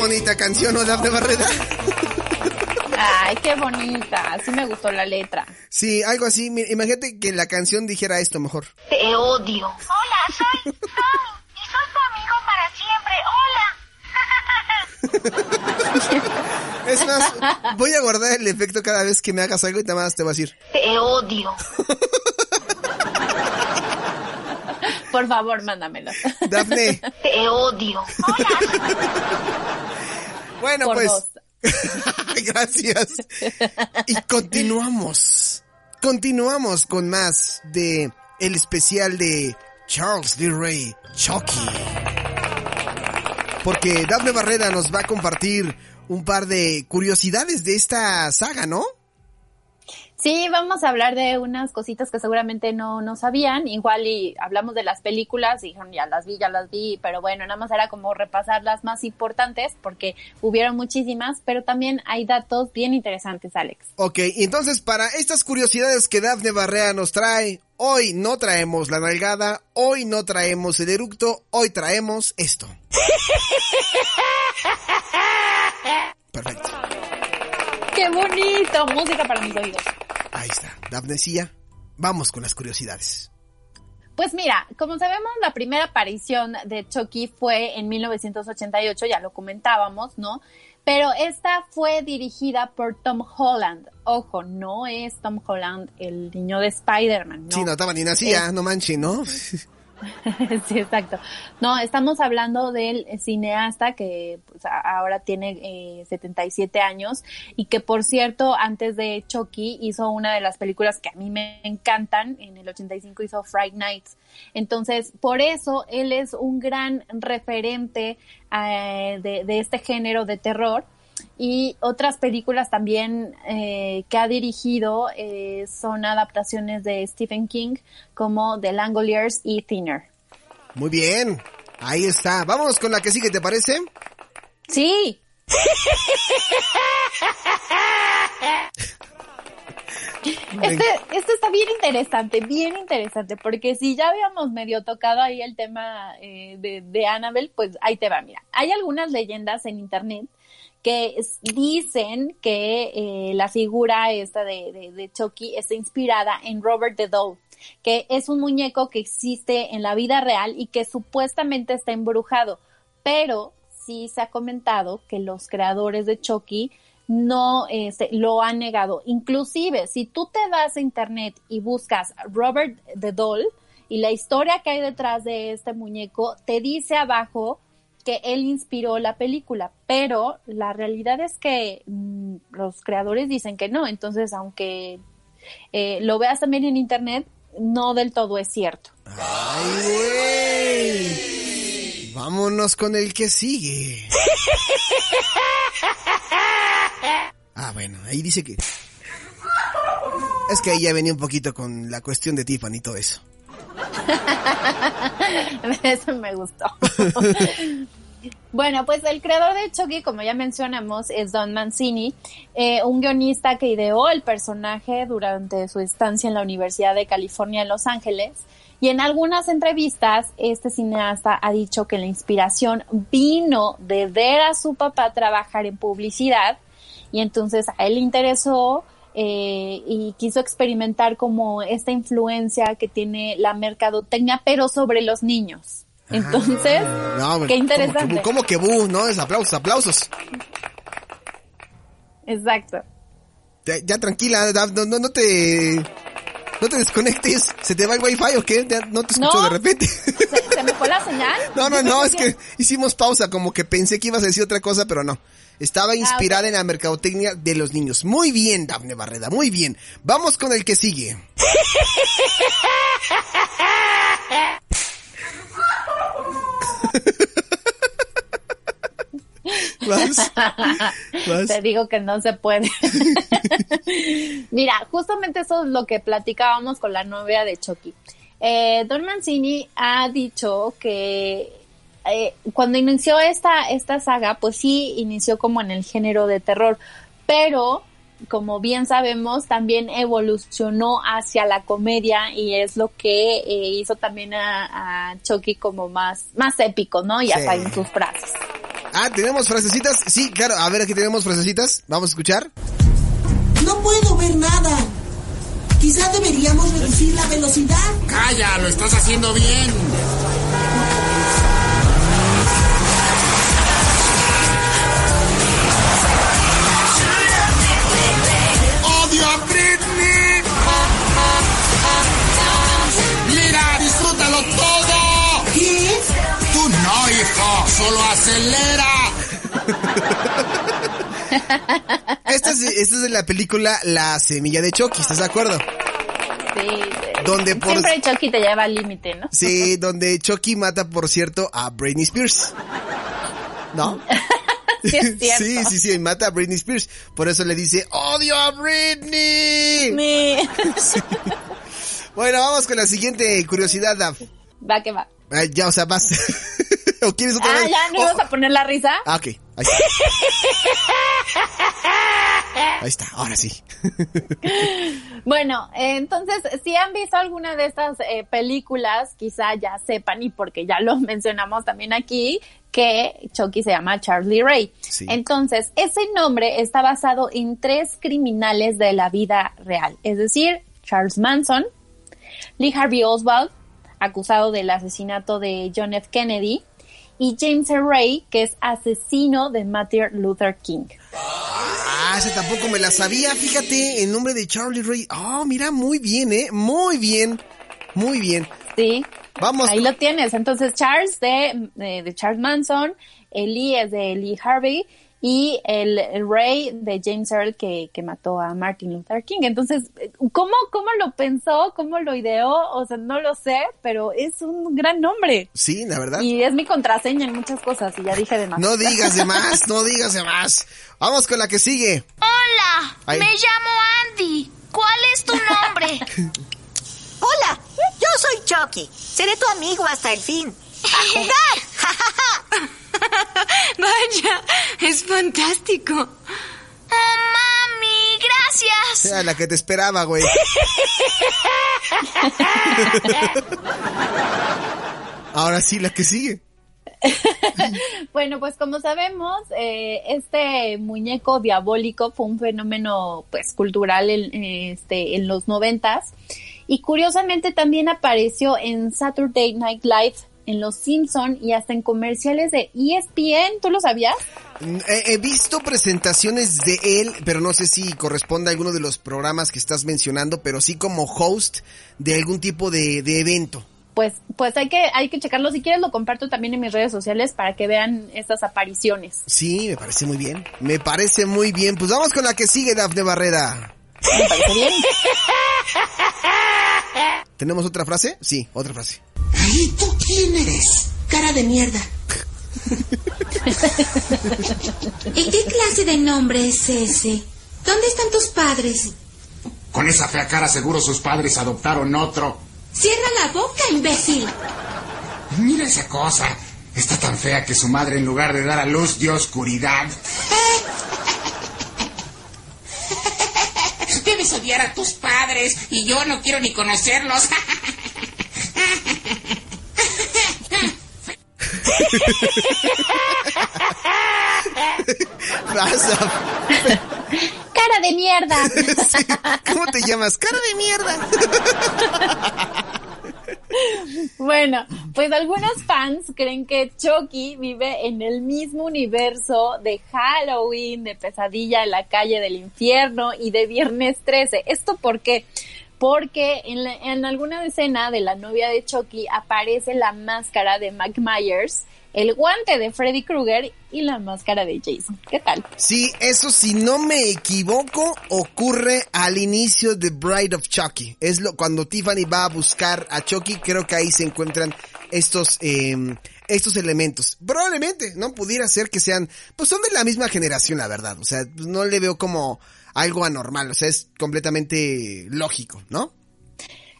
bonita canción, ¿no, Dafne Barrera? Ay, qué bonita. Sí me gustó la letra. Sí, algo así. Imagínate que la canción dijera esto mejor. Te odio. Hola, soy Sam. Y soy tu amigo para siempre. Hola. es más, voy a guardar el efecto cada vez que me hagas algo y te más te voy a decir. Te odio. Por favor, mándamelo. Dafne. Te odio. Hola. Bueno, pues. Gracias. Y continuamos. Continuamos con más de el especial de Charles D. Ray Chucky. Porque Dafne Barrera nos va a compartir un par de curiosidades de esta saga, ¿no? Sí, vamos a hablar de unas cositas que seguramente no, no sabían. Igual y hablamos de las películas y dijeron, ya las vi, ya las vi, pero bueno, nada más era como repasar las más importantes porque hubieron muchísimas, pero también hay datos bien interesantes, Alex. Ok, entonces para estas curiosidades que Dafne Barrea nos trae, hoy no traemos la nalgada, hoy no traemos el eructo, hoy traemos esto. Perfecto. ¡Qué bonito! Música para mis oídos. Ahí está, Dafnesía. Vamos con las curiosidades. Pues mira, como sabemos, la primera aparición de Chucky fue en 1988, ya lo comentábamos, ¿no? Pero esta fue dirigida por Tom Holland. Ojo, no es Tom Holland el niño de Spider-Man, ¿no? Sí, no estaba ni nacía, no manches, ¿no? sí, exacto. No, estamos hablando del cineasta que pues, ahora tiene 77 eh, años y que por cierto antes de Chucky hizo una de las películas que a mí me encantan. En el 85 hizo Fright Nights. Entonces, por eso él es un gran referente eh, de este género de terror y otras películas también eh, que ha dirigido eh, son adaptaciones de Stephen King como The Langoliers y Thinner. Muy bien, ahí está. Vamos con la que sigue, ¿te parece? Sí. Este, este está bien interesante, bien interesante, porque si ya habíamos medio tocado ahí el tema eh, de, de Annabelle, pues ahí te va, mira. Hay algunas leyendas en internet que dicen que eh, la figura esta de, de, Chucky está inspirada en Robert the Doll, que es un muñeco que existe en la vida real y que supuestamente está embrujado, pero sí se ha comentado que los creadores de Chucky no este, lo han negado. Inclusive, si tú te vas a internet y buscas Robert the Doll y la historia que hay detrás de este muñeco, te dice abajo que él inspiró la película, pero la realidad es que mm, los creadores dicen que no, entonces aunque eh, lo veas también en internet, no del todo es cierto. ¡Ay, Vámonos con el que sigue. Ah, bueno, ahí dice que... Es que ahí ya venía un poquito con la cuestión de Tiffany y todo eso. Eso me gustó. Bueno, pues el creador de Chucky, como ya mencionamos, es Don Mancini, eh, un guionista que ideó el personaje durante su estancia en la Universidad de California en Los Ángeles. Y en algunas entrevistas, este cineasta ha dicho que la inspiración vino de ver a su papá trabajar en publicidad y entonces a él le interesó eh, y quiso experimentar como esta influencia que tiene la mercadotecnia, pero sobre los niños. Ah, Entonces, qué interesante. Como que, bu, ¿no? Es aplausos, aplausos. Exacto. Ya, tranquila, no, no, no te... No te desconectes, ¿se te va el wifi o qué? No te escucho de repente. ¿Se, me fue la señal? No, no, no, es que hicimos pausa, como que pensé que ibas a decir otra cosa, pero no. Estaba ah, inspirada en la mercadotecnia de los niños. Muy bien, Dafne Barreda, muy bien. Vamos con el que sigue. Te digo que no se puede. Mira, justamente eso es lo que platicábamos con la novia de Chucky. Eh, Don Mancini ha dicho que eh, cuando inició esta, esta saga, pues sí inició como en el género de terror, pero como bien sabemos, también evolucionó hacia la comedia y es lo que eh, hizo también a, Chucky como más, más épico, ¿no? Y hasta en sus frases. Ah, ¿tenemos frasecitas? Sí, claro. A ver, aquí tenemos frasecitas. Vamos a escuchar. No puedo ver nada. Quizá deberíamos reducir la velocidad. Calla, lo estás haciendo bien. Acelera. Esta es, esta es de la película La Semilla de Chucky, ¿estás de acuerdo? Sí. Donde por- Siempre Chucky te lleva al límite, ¿no? Sí, donde Chucky mata, por cierto, a Britney Spears. ¿No? Sí, es cierto. Sí, sí, sí, mata a Britney Spears. Por eso le dice, odio a Britney. Mi- Bueno, vamos con la siguiente curiosidad, Daf. Va que va. Ya, o sea, vas. ¿O quieres otra Ah, vez? ya, ¿no Oh, ibas a poner la risa? Ah, ok. Ahí está. Ahí está, ahora sí. Bueno, entonces, si han visto alguna de estas eh, películas, quizá ya sepan, y porque ya lo mencionamos también aquí, que Chucky se llama Charlie Ray. Sí. Entonces, ese nombre está basado en tres criminales de la vida real, es decir, Charles Manson, Lee Harvey Oswald, acusado del asesinato de John F. Kennedy, y James. Ray, que es asesino de Martin Luther King. Ah, ese tampoco me la sabía, fíjate, el nombre de Charlie Ray. Oh, mira, muy bien, eh, muy bien, muy bien. Sí. Vamos. Ahí lo tienes. Entonces, Charles de, de, de Charles Manson, el Lee es de Lee Harvey y el, el Ray de James Earl que, que mató a Martin Luther King. Entonces, ¿cómo, ¿cómo lo pensó? ¿Cómo lo ideó? O sea, no lo sé, pero es un gran nombre. Sí, la verdad. Y es mi contraseña en muchas cosas y ya dije de más. No digas de más, no digas de más. Vamos con la que sigue. Hola, me llamo Andy. ¿Cuál es tu nombre? Hola, yo soy Chucky. Seré tu amigo hasta el fin. ¡A jugar! Vaya, es fantástico. Oh, mami, gracias. Era la que te esperaba, güey. Ahora sí, la que sigue. Bueno, pues como sabemos, eh, este muñeco diabólico fue un fenómeno pues cultural en, este, en los noventas y curiosamente también apareció en Saturday Night Live, en Los Simpson y hasta en comerciales de ESPN. ¿Tú lo sabías? He, he visto presentaciones de él, pero no sé si corresponde a alguno de los programas que estás mencionando, pero sí como host de algún tipo de, de evento. Pues, pues hay que, hay que checarlo. Si quieres lo comparto también en mis redes sociales para que vean estas apariciones. Sí, me parece muy bien. Me parece muy bien. Pues vamos con la que sigue, Dafne Barrera. Me parece bien. ¿Tenemos otra frase? Sí, otra frase. ¿Y tú quién eres? Cara de mierda. ¿Y qué clase de nombre es ese? ¿Dónde están tus padres? Con esa fea cara seguro sus padres adoptaron otro. Cierra la boca, imbécil. Mira esa cosa. Está tan fea que su madre en lugar de dar a luz dio oscuridad. Debes odiar a tus padres y yo no quiero ni conocerlos. ¡Cara de mierda! Sí, ¿Cómo te llamas? Cara de mierda. Bueno, pues algunos fans creen que Chucky vive en el mismo universo de Halloween, de Pesadilla en la calle del infierno y de Viernes 13. ¿Esto por qué? Porque en, alguna escena de la novia de Chucky aparece la máscara de Mike Myers, el guante de Freddy Krueger y la máscara de Jason. ¿Qué tal? Sí, eso si no me equivoco ocurre al inicio de Bride of Chucky. Es lo cuando Tiffany va a buscar a Chucky, creo que ahí se encuentran estos eh, estos elementos. Probablemente, no pudiera ser que sean, pues son de la misma generación, la verdad. O sea, pues no le veo como algo anormal. O sea, es completamente lógico, ¿no?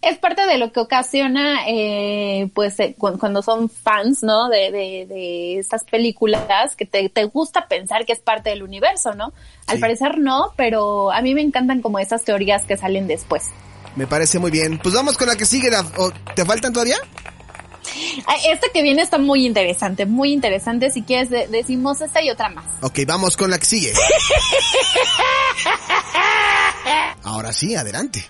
es parte de lo que ocasiona, eh, pues, eh, cu- cuando son fans, ¿no? De, de, de estas películas, que te, te gusta pensar que es parte del universo, ¿no? Al Sí. parecer no, pero a mí me encantan como esas teorías que salen después. Me parece muy bien. Pues vamos con la que sigue. Daf- ¿O ¿Te faltan todavía? Esta que viene está muy interesante, muy interesante. Si quieres, decimos esta y otra más. Ok, vamos con la que sigue. Ahora sí, adelante.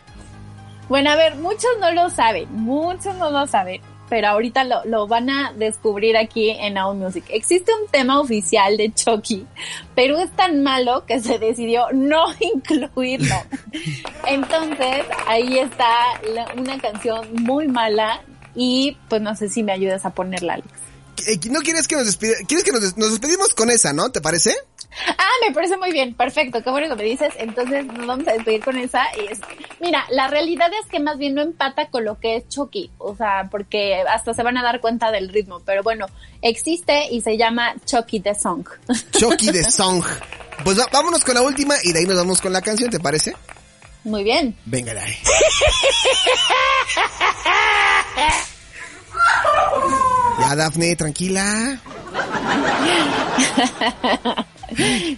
Bueno, a ver, muchos no lo saben, muchos no lo saben, pero ahorita lo, lo van a descubrir aquí en Now Music. Existe un tema oficial de Chucky, pero es tan malo que se decidió no incluirlo. Entonces, ahí está una canción muy mala y pues no sé si me ayudas a ponerla, Alex. Eh, ¿No quieres que nos despidamos? ¿Quieres que nos, nos despedimos con esa, no? ¿Te parece? Ah, me parece muy bien, perfecto, qué bueno que me dices. Entonces nos vamos a despedir con esa. Y es, mira, la realidad es que más bien no empata con lo que es Chucky, o sea, porque hasta se van a dar cuenta del ritmo. Pero bueno, existe y se llama Chucky the Song. Chucky the Song. Pues vámonos con la última y de ahí nos vamos con la canción, ¿te parece? Muy bien. Venga, de ahí. Ya, Daphne, tranquila.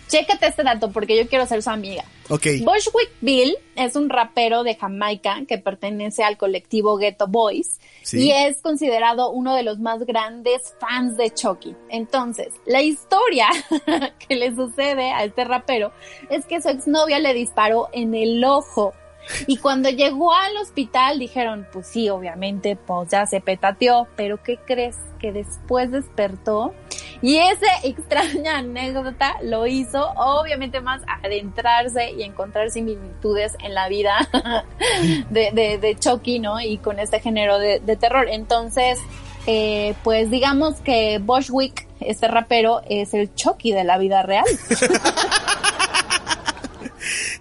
Chécate este dato porque yo quiero ser su amiga. Ok. Bushwick Bill es un rapero de Jamaica que pertenece al colectivo Ghetto Boys y es considerado uno de los más grandes fans de Chucky. Entonces, la historia que le sucede a este rapero es que su exnovia le disparó en el ojo y cuando llegó al hospital dijeron, pues sí, obviamente, pues ya se petateó, pero ¿qué crees? Que después despertó y esa extraña anécdota lo hizo obviamente más adentrarse y encontrar similitudes en la vida de, de, Chucky, ¿no? Y con este género de, terror. Entonces, eh, pues digamos que Bushwick, este rapero, es el Chucky de la vida real.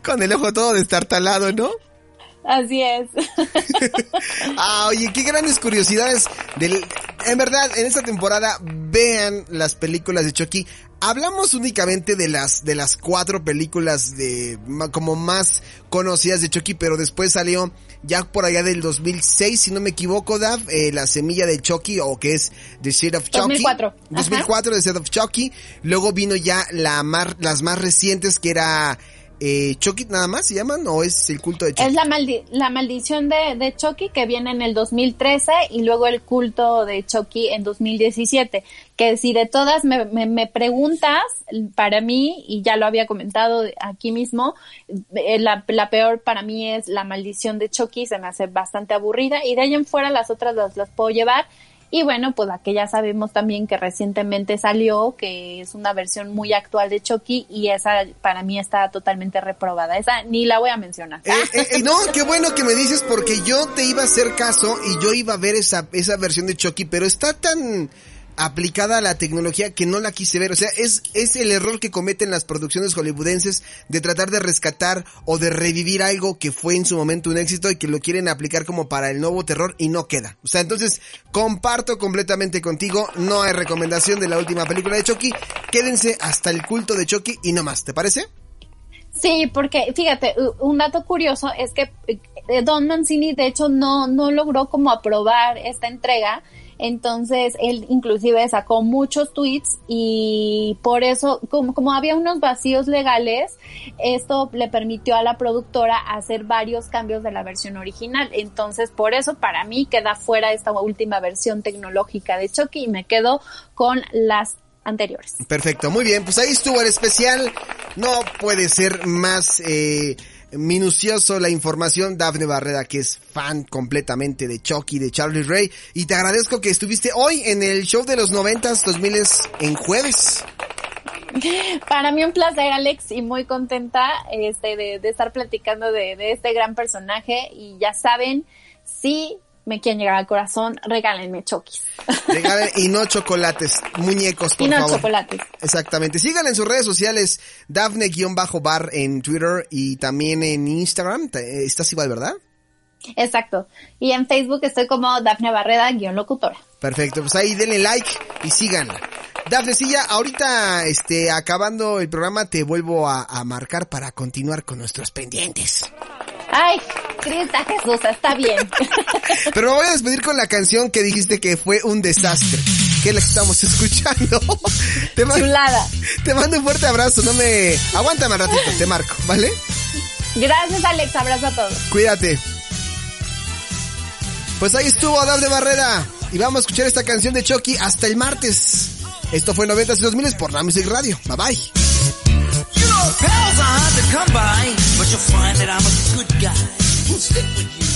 Con el ojo todo destartalado, ¿no? Así es. ah, oye, qué grandes curiosidades. Del... En verdad, en esta temporada, vean las películas de Chucky. Hablamos únicamente de las, de las cuatro películas de, como más conocidas de Chucky, pero después salió ya por allá del 2006, si no me equivoco, Dav, eh, La Semilla de Chucky, o que es The Seed of Chucky. 2004. 2004, The Seed of Chucky. Luego vino ya la las más recientes, que era eh, Chucky nada más se llaman o es el culto de Chucky? Es la, la maldición de, de, Chucky que viene en el 2013 y luego el culto de Chucky en 2017. Que si de todas me, me, preguntas, para mí, y ya lo había comentado aquí mismo, eh, la, la, peor para mí es la maldición de Chucky, se me hace bastante aburrida y de ahí en fuera las otras las, las puedo llevar y bueno, pues la ya sabemos también que recientemente salió, que es una versión muy actual de Chucky y esa para mí está totalmente reprobada. Esa ni la voy a mencionar. Eh, eh, eh, no, qué bueno que me dices porque yo te iba a hacer caso y yo iba a ver esa, esa versión de Chucky, pero está tan aplicada a la tecnología que no la quise ver. O sea, es, es el error que cometen las producciones hollywoodenses de tratar de rescatar o de revivir algo que fue en su momento un éxito y que lo quieren aplicar como para el nuevo terror y no queda. O sea, entonces comparto completamente contigo. No hay recomendación de la última película de Chucky. Quédense hasta el culto de Chucky y no más. ¿Te parece? Sí, porque fíjate, un dato curioso es que eh, Don Mancini de hecho no, no logró como aprobar esta entrega entonces él inclusive sacó muchos tweets y por eso, como, había unos vacíos legales, esto le permitió a la productora hacer varios cambios de la versión original. Entonces por eso para mí queda fuera esta última versión tecnológica de Chucky y me quedo con las anteriores. Perfecto, muy bien, pues ahí estuvo el especial. No puede ser más eh, minucioso la información. Dafne Barreda, que es fan completamente de Chucky, de Charlie Ray. Y te agradezco que estuviste hoy en el show de los noventas, dos miles, en jueves. Para mí un placer, Alex, y muy contenta este, de, de estar platicando de, de este gran personaje. Y ya saben, sí me quieren llegar al corazón, regálenme chokis. Regalen y no chocolates, muñecos, por y no chocolates. Exactamente. Síganle en sus redes sociales, Dafne-bar en Twitter y también en Instagram. Estás igual, ¿verdad? Exacto. Y en Facebook estoy como Dafne Barreda, guion locutora. Perfecto. Pues ahí denle like y síganla. Dafne, sí, ya ahorita, este, acabando el programa, te vuelvo a, a marcar para continuar con nuestros pendientes. Ay, Cristo Jesús, está bien. Pero me voy a despedir con la canción que dijiste que fue un desastre. Que es la que estamos escuchando. Te mando, Chulada. Te mando un fuerte abrazo. No me. Aguántame un ratito, te marco, ¿vale? Gracias, Alex. Abrazo a todos. Cuídate. Pues ahí estuvo, de Barrera. Y vamos a escuchar esta canción de Chucky hasta el martes. Esto fue 90 y 2000 por La Music Radio. Bye bye. Pals are hard to come by, but you'll find that I'm a good guy. Who'll stick with you.